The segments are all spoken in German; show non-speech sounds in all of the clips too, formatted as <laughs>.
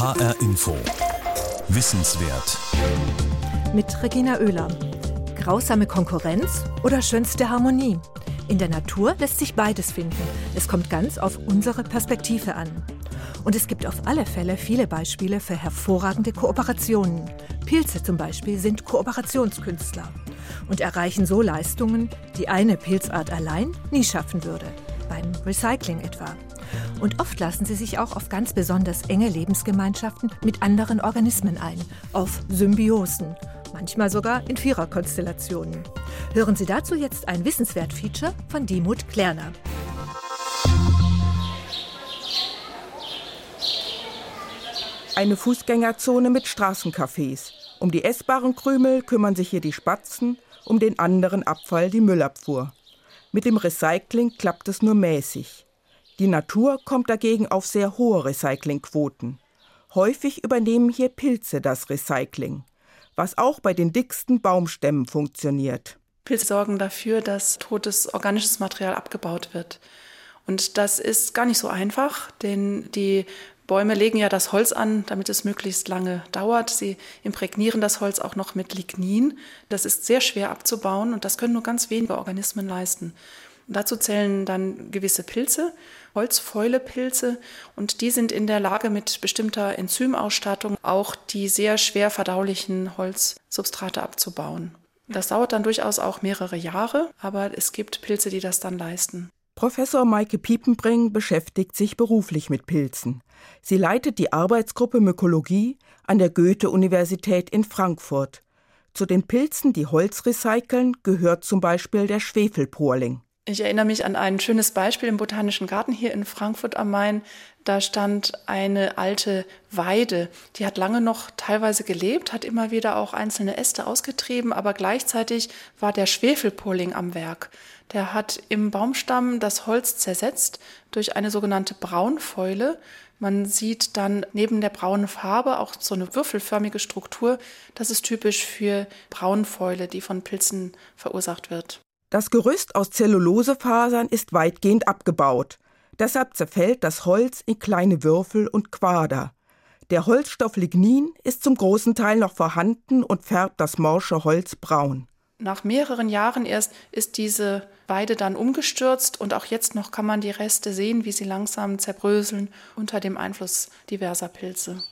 HR Info. Wissenswert. Mit Regina Oehler. Grausame Konkurrenz oder schönste Harmonie? In der Natur lässt sich beides finden. Es kommt ganz auf unsere Perspektive an. Und es gibt auf alle Fälle viele Beispiele für hervorragende Kooperationen. Pilze zum Beispiel sind Kooperationskünstler und erreichen so Leistungen, die eine Pilzart allein nie schaffen würde. Beim Recycling etwa. Und oft lassen sie sich auch auf ganz besonders enge Lebensgemeinschaften mit anderen Organismen ein, auf Symbiosen, manchmal sogar in Viererkonstellationen. Hören Sie dazu jetzt ein Wissenswert-Feature von Dimut Klerner. Eine Fußgängerzone mit Straßencafés. Um die essbaren Krümel kümmern sich hier die Spatzen, um den anderen Abfall die Müllabfuhr. Mit dem Recycling klappt es nur mäßig. Die Natur kommt dagegen auf sehr hohe Recyclingquoten. Häufig übernehmen hier Pilze das Recycling, was auch bei den dicksten Baumstämmen funktioniert. Pilze sorgen dafür, dass totes organisches Material abgebaut wird. Und das ist gar nicht so einfach, denn die Bäume legen ja das Holz an, damit es möglichst lange dauert. Sie imprägnieren das Holz auch noch mit Lignin. Das ist sehr schwer abzubauen und das können nur ganz wenige Organismen leisten. Dazu zählen dann gewisse Pilze, Holzfäulepilze, und die sind in der Lage, mit bestimmter Enzymausstattung auch die sehr schwer verdaulichen Holzsubstrate abzubauen. Das dauert dann durchaus auch mehrere Jahre, aber es gibt Pilze, die das dann leisten. Professor Maike Piepenbring beschäftigt sich beruflich mit Pilzen. Sie leitet die Arbeitsgruppe Mykologie an der Goethe-Universität in Frankfurt. Zu den Pilzen, die Holz recyceln, gehört zum Beispiel der Schwefelporling. Ich erinnere mich an ein schönes Beispiel im Botanischen Garten hier in Frankfurt am Main. Da stand eine alte Weide, die hat lange noch teilweise gelebt, hat immer wieder auch einzelne Äste ausgetrieben, aber gleichzeitig war der Schwefelpolling am Werk. Der hat im Baumstamm das Holz zersetzt durch eine sogenannte Braunfäule. Man sieht dann neben der braunen Farbe auch so eine würfelförmige Struktur. Das ist typisch für Braunfäule, die von Pilzen verursacht wird. Das Gerüst aus Zellulosefasern ist weitgehend abgebaut. Deshalb zerfällt das Holz in kleine Würfel und Quader. Der Holzstoff Lignin ist zum großen Teil noch vorhanden und färbt das morsche Holz braun. Nach mehreren Jahren erst ist diese Weide dann umgestürzt und auch jetzt noch kann man die Reste sehen, wie sie langsam zerbröseln unter dem Einfluss diverser Pilze.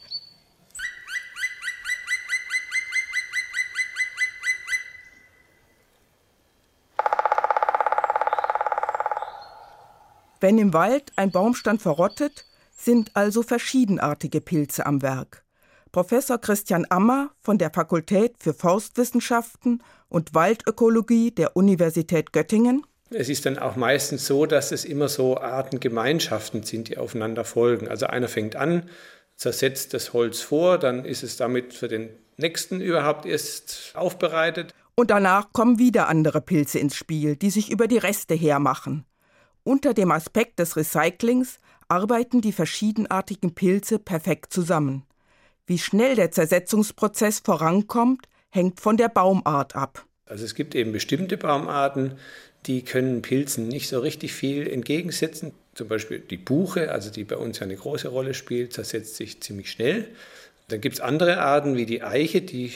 Wenn im Wald ein Baumstand verrottet, sind also verschiedenartige Pilze am Werk. Professor Christian Ammer von der Fakultät für Forstwissenschaften und Waldökologie der Universität Göttingen. Es ist dann auch meistens so, dass es immer so Artengemeinschaften sind, die aufeinander folgen. Also einer fängt an, zersetzt das Holz vor, dann ist es damit für den nächsten überhaupt erst aufbereitet. Und danach kommen wieder andere Pilze ins Spiel, die sich über die Reste hermachen. Unter dem Aspekt des Recyclings arbeiten die verschiedenartigen Pilze perfekt zusammen. Wie schnell der Zersetzungsprozess vorankommt, hängt von der Baumart ab. Also es gibt eben bestimmte Baumarten, die können Pilzen nicht so richtig viel entgegensetzen. Zum Beispiel die Buche, also die bei uns ja eine große Rolle spielt, zersetzt sich ziemlich schnell. Dann gibt es andere Arten wie die Eiche, die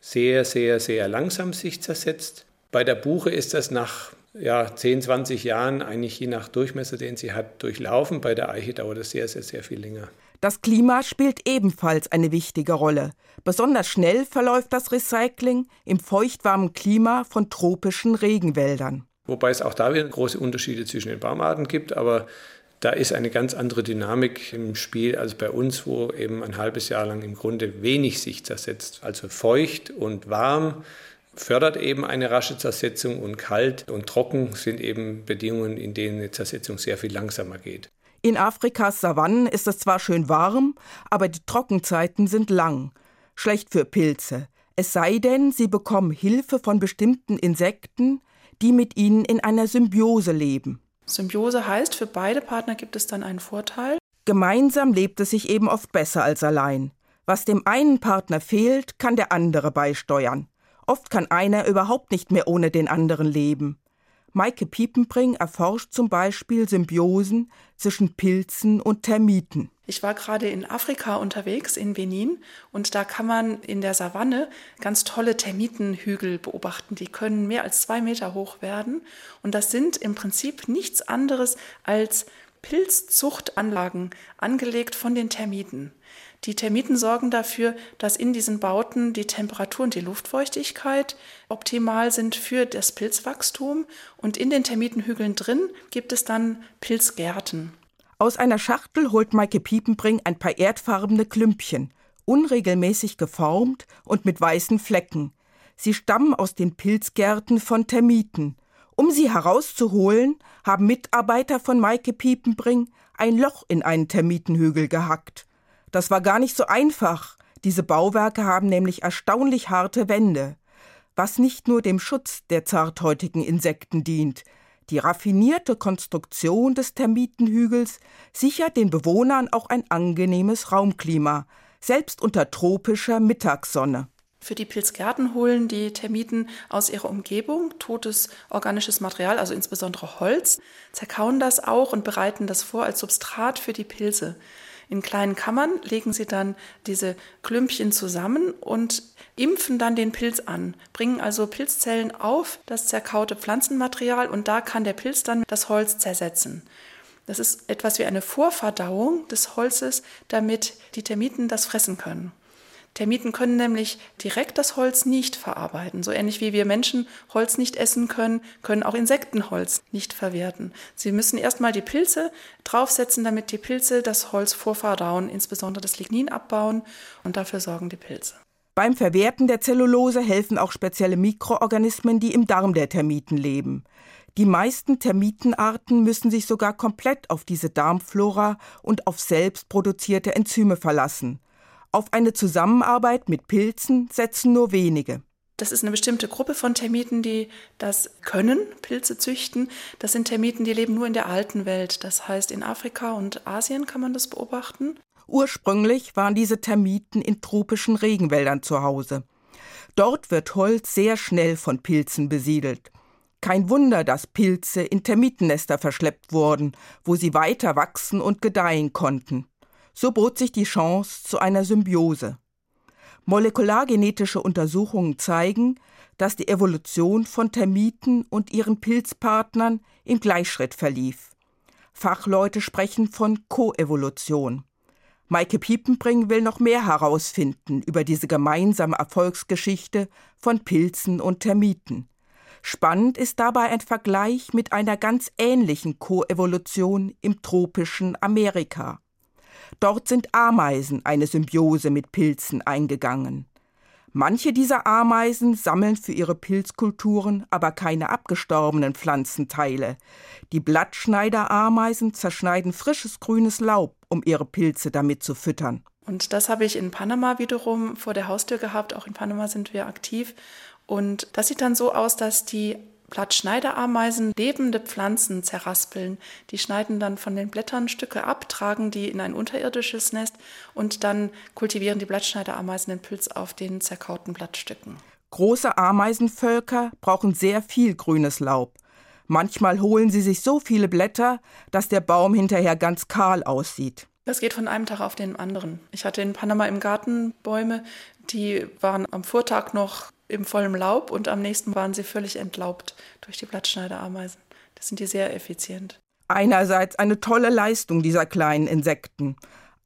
sehr, sehr, sehr langsam sich zersetzt. Bei der Buche ist das nach ja, 10, 20 Jahren eigentlich je nach Durchmesser, den sie hat, durchlaufen. Bei der Eiche dauert es sehr, sehr, sehr viel länger. Das Klima spielt ebenfalls eine wichtige Rolle. Besonders schnell verläuft das Recycling im feuchtwarmen Klima von tropischen Regenwäldern. Wobei es auch da wieder große Unterschiede zwischen den Baumarten gibt, aber da ist eine ganz andere Dynamik im Spiel als bei uns, wo eben ein halbes Jahr lang im Grunde wenig sich zersetzt. Also feucht und warm fördert eben eine rasche Zersetzung und kalt und trocken sind eben Bedingungen, in denen eine Zersetzung sehr viel langsamer geht. In Afrikas Savannen ist es zwar schön warm, aber die Trockenzeiten sind lang. Schlecht für Pilze. Es sei denn, sie bekommen Hilfe von bestimmten Insekten, die mit ihnen in einer Symbiose leben. Symbiose heißt, für beide Partner gibt es dann einen Vorteil. Gemeinsam lebt es sich eben oft besser als allein. Was dem einen Partner fehlt, kann der andere beisteuern. Oft kann einer überhaupt nicht mehr ohne den anderen leben. Maike Piepenbring erforscht zum Beispiel Symbiosen zwischen Pilzen und Termiten. Ich war gerade in Afrika unterwegs, in Benin, und da kann man in der Savanne ganz tolle Termitenhügel beobachten. Die können mehr als zwei Meter hoch werden. Und das sind im Prinzip nichts anderes als Pilzzuchtanlagen, angelegt von den Termiten. Die Termiten sorgen dafür, dass in diesen Bauten die Temperatur und die Luftfeuchtigkeit optimal sind für das Pilzwachstum. Und in den Termitenhügeln drin gibt es dann Pilzgärten. Aus einer Schachtel holt Maike Piepenbring ein paar erdfarbene Klümpchen, unregelmäßig geformt und mit weißen Flecken. Sie stammen aus den Pilzgärten von Termiten. Um sie herauszuholen, haben Mitarbeiter von Maike Piepenbring ein Loch in einen Termitenhügel gehackt. Das war gar nicht so einfach. Diese Bauwerke haben nämlich erstaunlich harte Wände, was nicht nur dem Schutz der zarthäutigen Insekten dient, die raffinierte Konstruktion des Termitenhügels sichert den Bewohnern auch ein angenehmes Raumklima, selbst unter tropischer Mittagssonne. Für die Pilzgärten holen die Termiten aus ihrer Umgebung totes organisches Material, also insbesondere Holz, zerkauen das auch und bereiten das vor als Substrat für die Pilze. In kleinen Kammern legen sie dann diese Klümpchen zusammen und impfen dann den Pilz an, bringen also Pilzzellen auf das zerkaute Pflanzenmaterial und da kann der Pilz dann das Holz zersetzen. Das ist etwas wie eine Vorverdauung des Holzes, damit die Termiten das fressen können. Termiten können nämlich direkt das Holz nicht verarbeiten. So ähnlich wie wir Menschen Holz nicht essen können, können auch Insekten Holz nicht verwerten. Sie müssen erstmal die Pilze draufsetzen, damit die Pilze das Holz vorverdauen, insbesondere das Lignin abbauen und dafür sorgen die Pilze. Beim Verwerten der Zellulose helfen auch spezielle Mikroorganismen, die im Darm der Termiten leben. Die meisten Termitenarten müssen sich sogar komplett auf diese Darmflora und auf selbst produzierte Enzyme verlassen. Auf eine Zusammenarbeit mit Pilzen setzen nur wenige. Das ist eine bestimmte Gruppe von Termiten, die das können, Pilze züchten. Das sind Termiten, die leben nur in der alten Welt. Das heißt, in Afrika und Asien kann man das beobachten. Ursprünglich waren diese Termiten in tropischen Regenwäldern zu Hause. Dort wird Holz sehr schnell von Pilzen besiedelt. Kein Wunder, dass Pilze in Termitennester verschleppt wurden, wo sie weiter wachsen und gedeihen konnten. So bot sich die Chance zu einer Symbiose. Molekulargenetische Untersuchungen zeigen, dass die Evolution von Termiten und ihren Pilzpartnern im Gleichschritt verlief. Fachleute sprechen von Koevolution. Maike Piepenbring will noch mehr herausfinden über diese gemeinsame Erfolgsgeschichte von Pilzen und Termiten. Spannend ist dabei ein Vergleich mit einer ganz ähnlichen Koevolution im tropischen Amerika. Dort sind Ameisen eine Symbiose mit Pilzen eingegangen. Manche dieser Ameisen sammeln für ihre Pilzkulturen aber keine abgestorbenen Pflanzenteile. Die Blattschneiderameisen zerschneiden frisches grünes Laub, um ihre Pilze damit zu füttern. Und das habe ich in Panama wiederum vor der Haustür gehabt. Auch in Panama sind wir aktiv. Und das sieht dann so aus, dass die Blattschneiderameisen lebende Pflanzen zerraspeln. Die schneiden dann von den Blättern Stücke ab, tragen die in ein unterirdisches Nest und dann kultivieren die Blattschneiderameisen den Pilz auf den zerkauten Blattstücken. Große Ameisenvölker brauchen sehr viel grünes Laub. Manchmal holen sie sich so viele Blätter, dass der Baum hinterher ganz kahl aussieht. Das geht von einem Tag auf den anderen. Ich hatte in Panama im Garten Bäume, die waren am Vortag noch im vollen Laub und am nächsten waren sie völlig entlaubt durch die Blattschneiderameisen. Das sind die sehr effizient. Einerseits eine tolle Leistung dieser kleinen Insekten.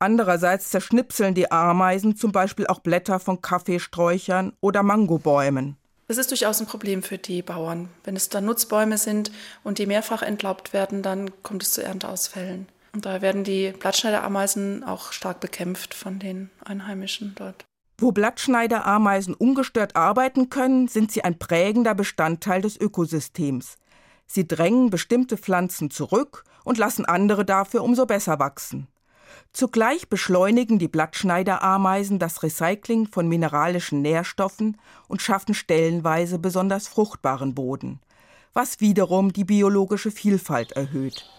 Andererseits zerschnipseln die Ameisen zum Beispiel auch Blätter von Kaffeesträuchern oder Mangobäumen. Das ist durchaus ein Problem für die Bauern. Wenn es dann Nutzbäume sind und die mehrfach entlaubt werden, dann kommt es zu Ernteausfällen. Und da werden die Blattschneiderameisen auch stark bekämpft von den Einheimischen dort. Wo Blattschneiderameisen ungestört arbeiten können, sind sie ein prägender Bestandteil des Ökosystems. Sie drängen bestimmte Pflanzen zurück und lassen andere dafür umso besser wachsen. Zugleich beschleunigen die Blattschneiderameisen das Recycling von mineralischen Nährstoffen und schaffen stellenweise besonders fruchtbaren Boden, was wiederum die biologische Vielfalt erhöht.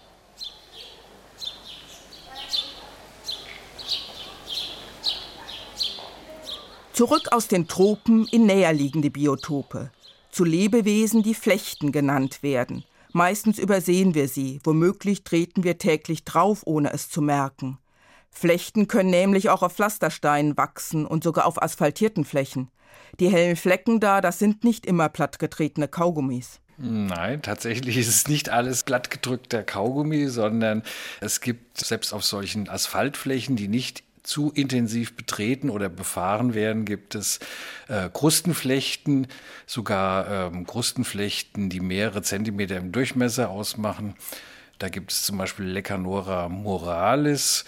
Zurück aus den Tropen in näherliegende Biotope. Zu Lebewesen, die Flechten genannt werden. Meistens übersehen wir sie, womöglich treten wir täglich drauf, ohne es zu merken. Flechten können nämlich auch auf Pflastersteinen wachsen und sogar auf asphaltierten Flächen. Die hellen Flecken da, das sind nicht immer plattgetretene Kaugummis. Nein, tatsächlich ist es nicht alles glattgedrückter Kaugummi, sondern es gibt selbst auf solchen Asphaltflächen, die nicht zu intensiv betreten oder befahren werden, gibt es äh, Krustenflechten, sogar ähm, Krustenflechten, die mehrere Zentimeter im Durchmesser ausmachen. Da gibt es zum Beispiel Lecanora moralis.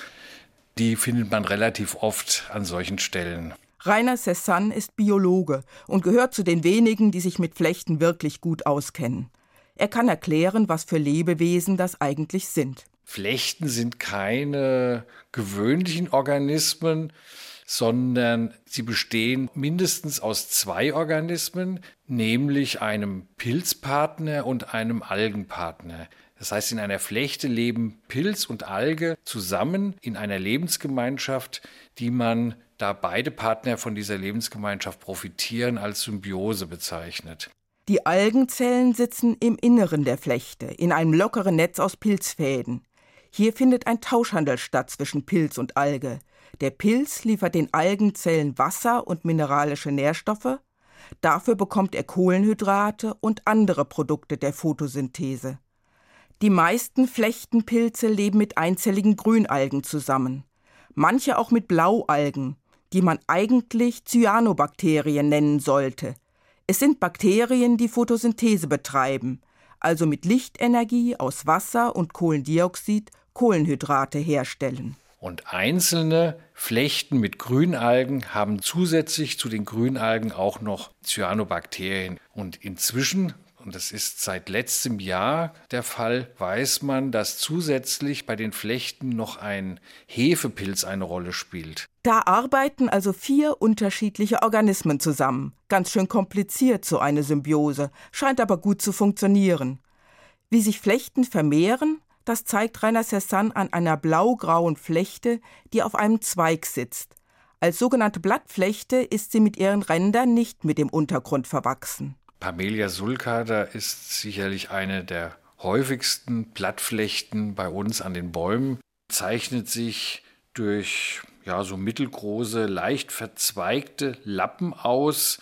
Die findet man relativ oft an solchen Stellen. Rainer Cezanne ist Biologe und gehört zu den wenigen, die sich mit Flechten wirklich gut auskennen. Er kann erklären, was für Lebewesen das eigentlich sind. Flechten sind keine gewöhnlichen Organismen, sondern sie bestehen mindestens aus zwei Organismen, nämlich einem Pilzpartner und einem Algenpartner. Das heißt, in einer Flechte leben Pilz und Alge zusammen in einer Lebensgemeinschaft, die man da beide Partner von dieser Lebensgemeinschaft profitieren, als Symbiose bezeichnet. Die Algenzellen sitzen im Inneren der Flechte, in einem lockeren Netz aus Pilzfäden. Hier findet ein Tauschhandel statt zwischen Pilz und Alge. Der Pilz liefert den Algenzellen Wasser und mineralische Nährstoffe. Dafür bekommt er Kohlenhydrate und andere Produkte der Photosynthese. Die meisten Flechtenpilze leben mit einzelligen Grünalgen zusammen, manche auch mit Blaualgen, die man eigentlich Cyanobakterien nennen sollte. Es sind Bakterien, die Photosynthese betreiben, also mit Lichtenergie aus Wasser und Kohlendioxid Kohlenhydrate herstellen. Und einzelne Flechten mit Grünalgen haben zusätzlich zu den Grünalgen auch noch Cyanobakterien. Und inzwischen und das ist seit letztem Jahr der Fall, weiß man, dass zusätzlich bei den Flechten noch ein Hefepilz eine Rolle spielt. Da arbeiten also vier unterschiedliche Organismen zusammen. Ganz schön kompliziert so eine Symbiose, scheint aber gut zu funktionieren. Wie sich Flechten vermehren, das zeigt Rainer Cezanne an einer blau-grauen Flechte, die auf einem Zweig sitzt. Als sogenannte Blattflechte ist sie mit ihren Rändern nicht mit dem Untergrund verwachsen. Pamelia sulcata ist sicherlich eine der häufigsten Blattflechten bei uns an den Bäumen, zeichnet sich durch ja, so mittelgroße, leicht verzweigte Lappen aus,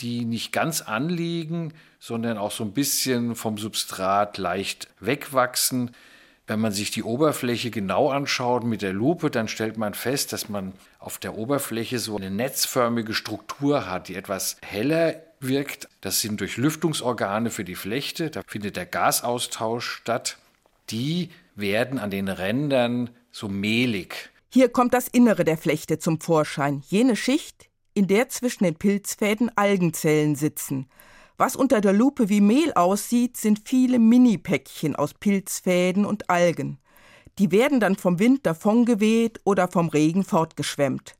die nicht ganz anliegen, sondern auch so ein bisschen vom Substrat leicht wegwachsen. Wenn man sich die Oberfläche genau anschaut mit der Lupe, dann stellt man fest, dass man auf der Oberfläche so eine netzförmige Struktur hat, die etwas heller wirkt. Das sind Durchlüftungsorgane für die Flechte. Da findet der Gasaustausch statt. Die werden an den Rändern so mehlig. Hier kommt das Innere der Flechte zum Vorschein. Jene Schicht, in der zwischen den Pilzfäden Algenzellen sitzen. Was unter der Lupe wie Mehl aussieht, sind viele Mini-Päckchen aus Pilzfäden und Algen. Die werden dann vom Wind davongeweht oder vom Regen fortgeschwemmt.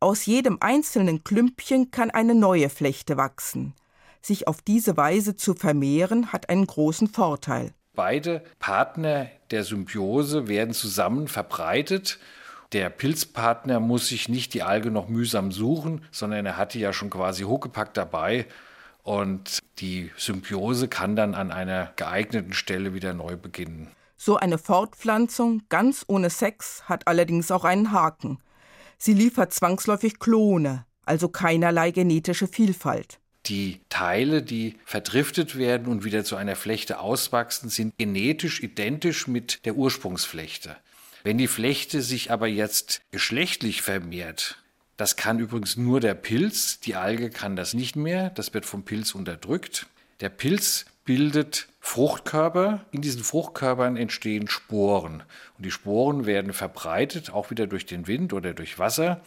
Aus jedem einzelnen Klümpchen kann eine neue Flechte wachsen. Sich auf diese Weise zu vermehren, hat einen großen Vorteil. Beide Partner der Symbiose werden zusammen verbreitet. Der Pilzpartner muss sich nicht die Alge noch mühsam suchen, sondern er hat die ja schon quasi hochgepackt dabei. Und die Symbiose kann dann an einer geeigneten Stelle wieder neu beginnen. So eine Fortpflanzung ganz ohne Sex hat allerdings auch einen Haken. Sie liefert zwangsläufig Klone, also keinerlei genetische Vielfalt. Die Teile, die verdriftet werden und wieder zu einer Flechte auswachsen, sind genetisch identisch mit der Ursprungsflechte. Wenn die Flechte sich aber jetzt geschlechtlich vermehrt, das kann übrigens nur der Pilz, die Alge kann das nicht mehr, das wird vom Pilz unterdrückt. Der Pilz bildet Fruchtkörper. In diesen Fruchtkörpern entstehen Sporen. Und die Sporen werden verbreitet, auch wieder durch den Wind oder durch Wasser.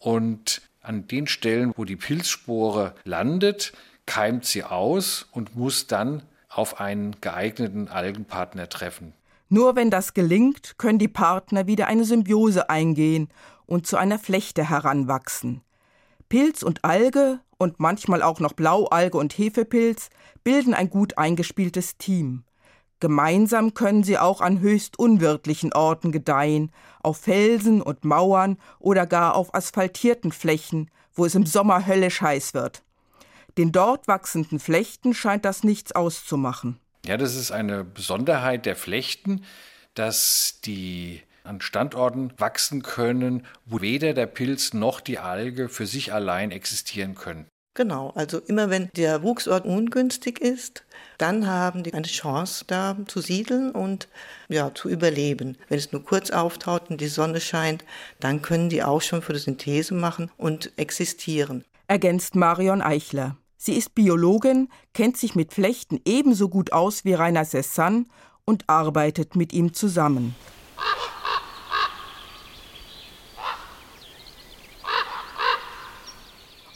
Und an den Stellen, wo die Pilzspore landet, keimt sie aus und muss dann auf einen geeigneten Algenpartner treffen. Nur wenn das gelingt, können die Partner wieder eine Symbiose eingehen und zu einer Flechte heranwachsen. Pilz und Alge und manchmal auch noch Blaualge und Hefepilz bilden ein gut eingespieltes Team. Gemeinsam können sie auch an höchst unwirtlichen Orten gedeihen, auf Felsen und Mauern oder gar auf asphaltierten Flächen, wo es im Sommer höllisch heiß wird. Den dort wachsenden Flechten scheint das nichts auszumachen. Ja, das ist eine Besonderheit der Flechten, dass die an Standorten wachsen können, wo weder der Pilz noch die Alge für sich allein existieren können. Genau, also immer wenn der Wuchsort ungünstig ist, dann haben die eine Chance, da zu siedeln und ja, zu überleben. Wenn es nur kurz auftaucht und die Sonne scheint, dann können die auch schon Photosynthese machen und existieren. Ergänzt Marion Eichler. Sie ist Biologin, kennt sich mit Flechten ebenso gut aus wie Rainer Sessan und arbeitet mit ihm zusammen.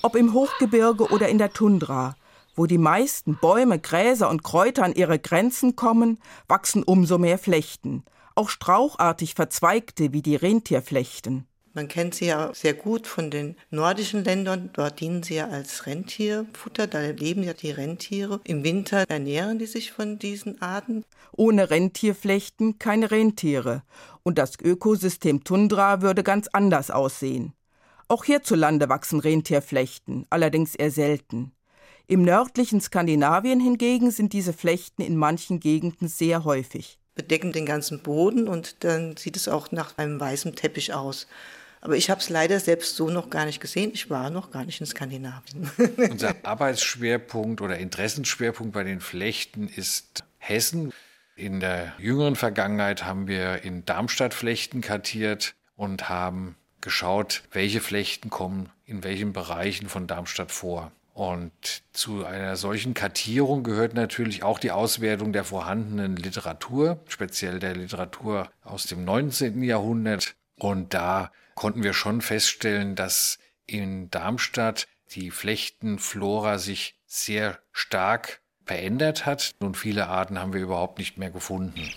Ob im Hochgebirge oder in der Tundra, wo die meisten Bäume, Gräser und Kräuter an ihre Grenzen kommen, wachsen umso mehr Flechten, auch strauchartig verzweigte wie die Rentierflechten. Man kennt sie ja sehr gut von den nordischen Ländern. Dort dienen sie ja als Rentierfutter. Da leben ja die Rentiere. Im Winter ernähren die sich von diesen Arten. Ohne Rentierflechten keine Rentiere. Und das Ökosystem Tundra würde ganz anders aussehen. Auch hierzulande wachsen Rentierflechten, allerdings eher selten. Im nördlichen Skandinavien hingegen sind diese Flechten in manchen Gegenden sehr häufig. Bedecken den ganzen Boden und dann sieht es auch nach einem weißen Teppich aus. Aber ich habe es leider selbst so noch gar nicht gesehen. Ich war noch gar nicht in Skandinavien. <laughs> Unser Arbeitsschwerpunkt oder Interessenschwerpunkt bei den Flechten ist Hessen. In der jüngeren Vergangenheit haben wir in Darmstadt Flechten kartiert und haben geschaut, welche Flechten kommen in welchen Bereichen von Darmstadt vor. Und zu einer solchen Kartierung gehört natürlich auch die Auswertung der vorhandenen Literatur, speziell der Literatur aus dem 19. Jahrhundert. Und da konnten wir schon feststellen, dass in Darmstadt die Flechtenflora sich sehr stark verändert hat und viele Arten haben wir überhaupt nicht mehr gefunden.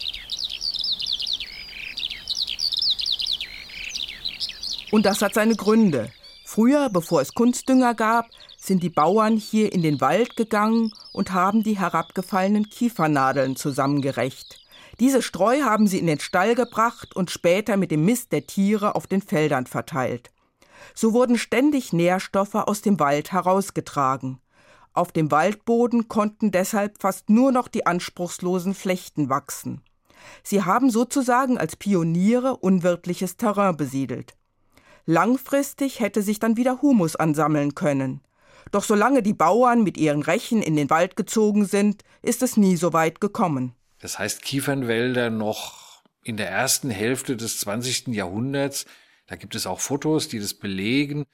Und das hat seine Gründe. Früher, bevor es Kunstdünger gab, sind die Bauern hier in den Wald gegangen und haben die herabgefallenen Kiefernadeln zusammengerecht. Diese Streu haben sie in den Stall gebracht und später mit dem Mist der Tiere auf den Feldern verteilt. So wurden ständig Nährstoffe aus dem Wald herausgetragen. Auf dem Waldboden konnten deshalb fast nur noch die anspruchslosen Flechten wachsen. Sie haben sozusagen als Pioniere unwirtliches Terrain besiedelt. Langfristig hätte sich dann wieder Humus ansammeln können. Doch solange die Bauern mit ihren Rechen in den Wald gezogen sind, ist es nie so weit gekommen. Das heißt, Kiefernwälder noch in der ersten Hälfte des 20. Jahrhunderts, da gibt es auch Fotos, die das belegen,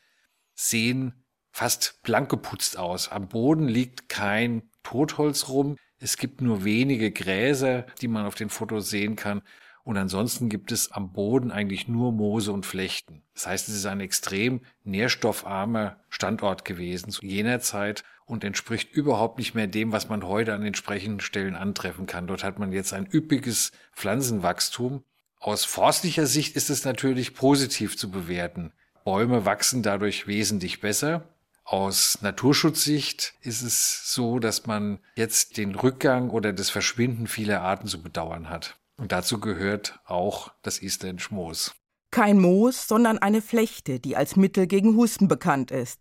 sehen fast blank geputzt aus. Am Boden liegt kein Totholz rum. Es gibt nur wenige Gräser, die man auf den Fotos sehen kann. Und ansonsten gibt es am Boden eigentlich nur Moose und Flechten. Das heißt, es ist ein extrem nährstoffarmer Standort gewesen zu jener Zeit und entspricht überhaupt nicht mehr dem, was man heute an entsprechenden Stellen antreffen kann. Dort hat man jetzt ein üppiges Pflanzenwachstum. Aus forstlicher Sicht ist es natürlich positiv zu bewerten. Bäume wachsen dadurch wesentlich besser. Aus Naturschutzsicht ist es so, dass man jetzt den Rückgang oder das Verschwinden vieler Arten zu bedauern hat. Und dazu gehört auch das Isländische Moos. Kein Moos, sondern eine Flechte, die als Mittel gegen Husten bekannt ist.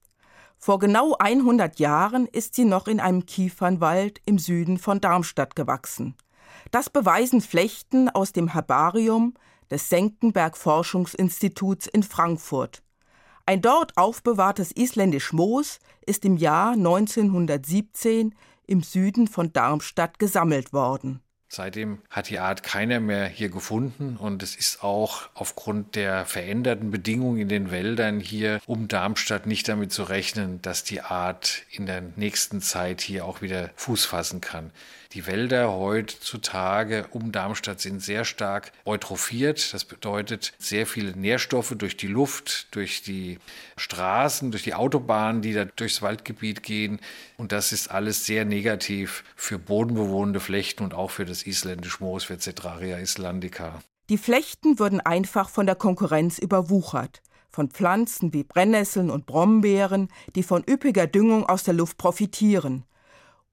Vor genau 100 Jahren ist sie noch in einem Kiefernwald im Süden von Darmstadt gewachsen. Das beweisen Flechten aus dem Herbarium des Senckenberg Forschungsinstituts in Frankfurt. Ein dort aufbewahrtes isländisch Moos ist im Jahr 1917 im Süden von Darmstadt gesammelt worden. Seitdem hat die Art keiner mehr hier gefunden und es ist auch aufgrund der veränderten Bedingungen in den Wäldern hier um Darmstadt nicht damit zu rechnen, dass die Art in der nächsten Zeit hier auch wieder Fuß fassen kann. Die Wälder heutzutage um Darmstadt sind sehr stark eutrophiert. Das bedeutet sehr viele Nährstoffe durch die Luft, durch die Straßen, durch die Autobahnen, die da durchs Waldgebiet gehen. Und das ist alles sehr negativ für bodenbewohnende Flechten und auch für das isländische Moos, für Cetraria islandica. Die Flechten würden einfach von der Konkurrenz überwuchert von Pflanzen wie Brennnesseln und Brombeeren, die von üppiger Düngung aus der Luft profitieren.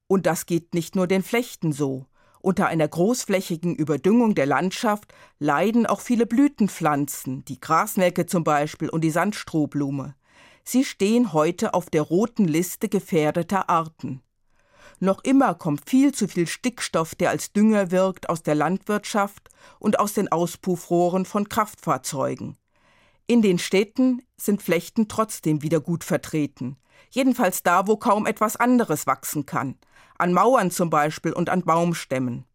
Und das geht nicht nur den Flechten so. Unter einer großflächigen Überdüngung der Landschaft leiden auch viele Blütenpflanzen, die Grasnelke zum Beispiel und die Sandstrohblume. Sie stehen heute auf der roten Liste gefährdeter Arten. Noch immer kommt viel zu viel Stickstoff, der als Dünger wirkt, aus der Landwirtschaft und aus den Auspuffrohren von Kraftfahrzeugen. In den Städten sind Flechten trotzdem wieder gut vertreten. Jedenfalls da, wo kaum etwas anderes wachsen kann. An Mauern zum Beispiel und an Baumstämmen.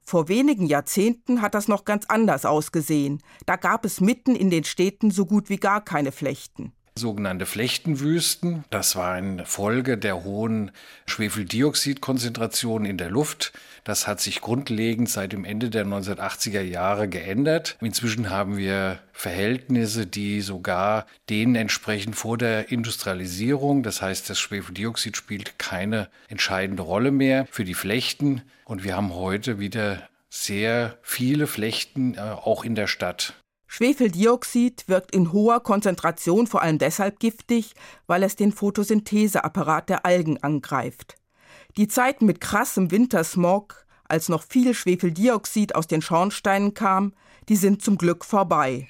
Vor wenigen Jahrzehnten hat das noch ganz anders ausgesehen. Da gab es mitten in den Städten so gut wie gar keine Flechten sogenannte Flechtenwüsten. Das war eine Folge der hohen Schwefeldioxidkonzentration in der Luft. Das hat sich grundlegend seit dem Ende der 1980er Jahre geändert. Inzwischen haben wir Verhältnisse, die sogar denen entsprechen vor der Industrialisierung. Das heißt, das Schwefeldioxid spielt keine entscheidende Rolle mehr für die Flechten. Und wir haben heute wieder sehr viele Flechten, äh, auch in der Stadt. Schwefeldioxid wirkt in hoher Konzentration vor allem deshalb giftig, weil es den Photosyntheseapparat der Algen angreift. Die Zeiten mit krassem Wintersmog, als noch viel Schwefeldioxid aus den Schornsteinen kam, die sind zum Glück vorbei.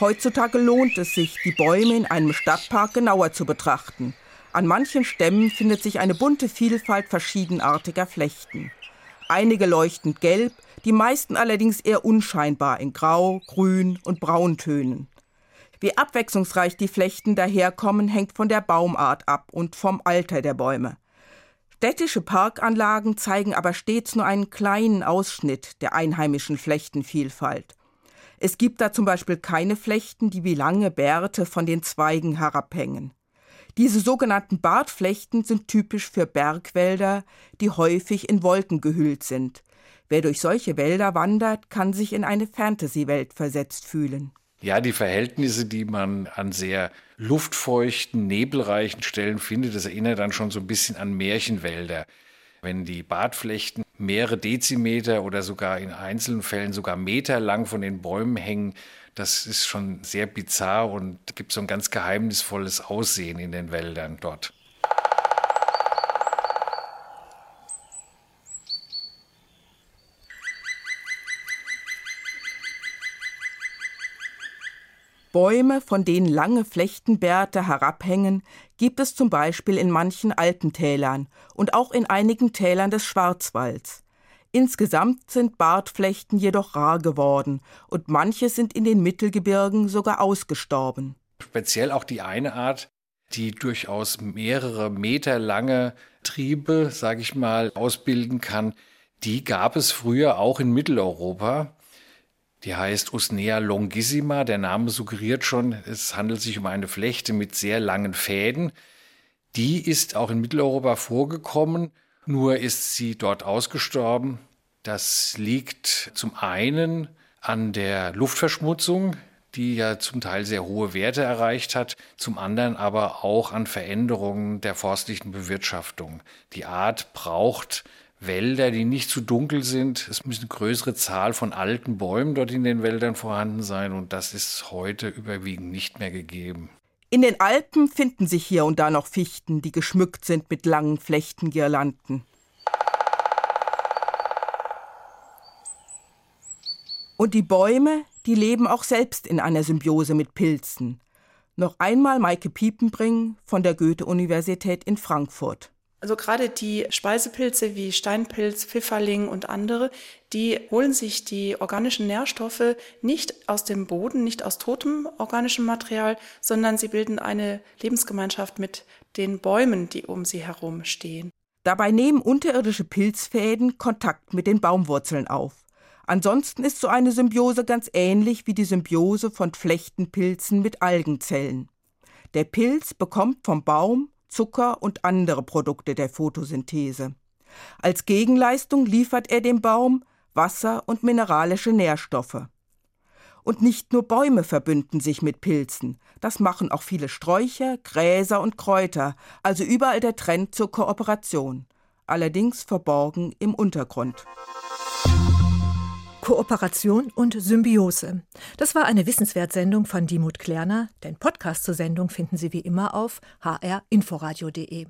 Heutzutage lohnt es sich, die Bäume in einem Stadtpark genauer zu betrachten. An manchen Stämmen findet sich eine bunte Vielfalt verschiedenartiger Flechten. Einige leuchtend gelb, die meisten allerdings eher unscheinbar in Grau, Grün und Brauntönen. Wie abwechslungsreich die Flechten daherkommen, hängt von der Baumart ab und vom Alter der Bäume. Städtische Parkanlagen zeigen aber stets nur einen kleinen Ausschnitt der einheimischen Flechtenvielfalt. Es gibt da zum Beispiel keine Flechten, die wie lange Bärte von den Zweigen herabhängen. Diese sogenannten Bartflechten sind typisch für Bergwälder, die häufig in Wolken gehüllt sind. Wer durch solche Wälder wandert, kann sich in eine Fantasy-Welt versetzt fühlen. Ja, die Verhältnisse, die man an sehr luftfeuchten, nebelreichen Stellen findet, das erinnert dann schon so ein bisschen an Märchenwälder. Wenn die Bartflechten mehrere Dezimeter oder sogar in einzelnen Fällen sogar Meter lang von den Bäumen hängen, das ist schon sehr bizarr und gibt so ein ganz geheimnisvolles Aussehen in den Wäldern dort. Bäume, von denen lange Flechtenbärte herabhängen, gibt es zum Beispiel in manchen Alpentälern und auch in einigen Tälern des Schwarzwalds. Insgesamt sind Bartflechten jedoch rar geworden und manche sind in den Mittelgebirgen sogar ausgestorben. Speziell auch die eine Art, die durchaus mehrere Meter lange Triebe, sage ich mal, ausbilden kann, die gab es früher auch in Mitteleuropa. Die heißt Usnea longissima. Der Name suggeriert schon, es handelt sich um eine Flechte mit sehr langen Fäden. Die ist auch in Mitteleuropa vorgekommen nur ist sie dort ausgestorben. Das liegt zum einen an der Luftverschmutzung, die ja zum Teil sehr hohe Werte erreicht hat, zum anderen aber auch an Veränderungen der forstlichen Bewirtschaftung. Die Art braucht Wälder, die nicht zu dunkel sind. Es müssen größere Zahl von alten Bäumen dort in den Wäldern vorhanden sein und das ist heute überwiegend nicht mehr gegeben. In den Alpen finden sich hier und da noch Fichten, die geschmückt sind mit langen Flechtengirlanden. Und die Bäume, die leben auch selbst in einer Symbiose mit Pilzen. Noch einmal Maike Piepenbring von der Goethe-Universität in Frankfurt. Also gerade die Speisepilze wie Steinpilz, Pfifferling und andere, die holen sich die organischen Nährstoffe nicht aus dem Boden, nicht aus totem organischem Material, sondern sie bilden eine Lebensgemeinschaft mit den Bäumen, die um sie herum stehen. Dabei nehmen unterirdische Pilzfäden Kontakt mit den Baumwurzeln auf. Ansonsten ist so eine Symbiose ganz ähnlich wie die Symbiose von Flechtenpilzen mit Algenzellen. Der Pilz bekommt vom Baum Zucker und andere Produkte der Photosynthese. Als Gegenleistung liefert er dem Baum Wasser und mineralische Nährstoffe. Und nicht nur Bäume verbünden sich mit Pilzen, das machen auch viele Sträucher, Gräser und Kräuter, also überall der Trend zur Kooperation, allerdings verborgen im Untergrund. Kooperation und Symbiose. Das war eine Wissenswertsendung von Dimut Klerner. Den Podcast zur Sendung finden Sie wie immer auf hrinforadio.de.